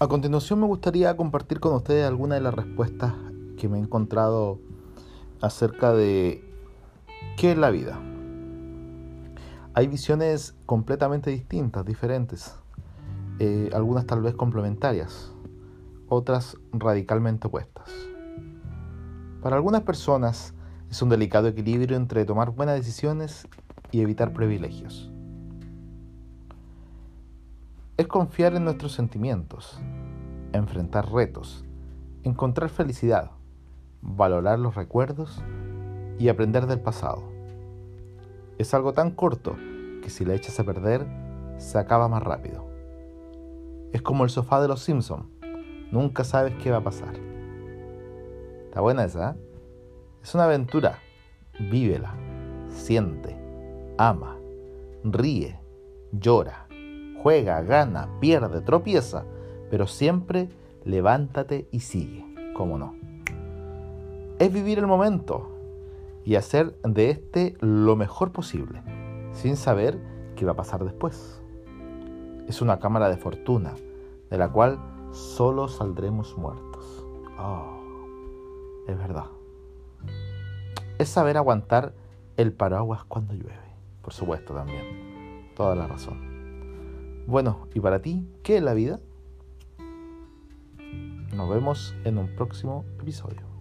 A continuación me gustaría compartir con ustedes algunas de las respuestas que me he encontrado acerca de qué es la vida. Hay visiones completamente distintas, diferentes, eh, algunas tal vez complementarias, otras radicalmente opuestas. Para algunas personas es un delicado equilibrio entre tomar buenas decisiones y evitar privilegios. Es confiar en nuestros sentimientos, enfrentar retos, encontrar felicidad, valorar los recuerdos y aprender del pasado. Es algo tan corto que si la echas a perder, se acaba más rápido. Es como el sofá de los Simpson. Nunca sabes qué va a pasar. Está buena esa, ¿eh? Es una aventura. Vívela, siente, ama, ríe, llora juega, gana, pierde, tropieza, pero siempre levántate y sigue, ¿cómo no? Es vivir el momento y hacer de este lo mejor posible, sin saber qué va a pasar después. Es una cámara de fortuna, de la cual solo saldremos muertos. Oh, es verdad. Es saber aguantar el paraguas cuando llueve, por supuesto también. Toda la razón. Bueno, ¿y para ti qué es la vida? Nos vemos en un próximo episodio.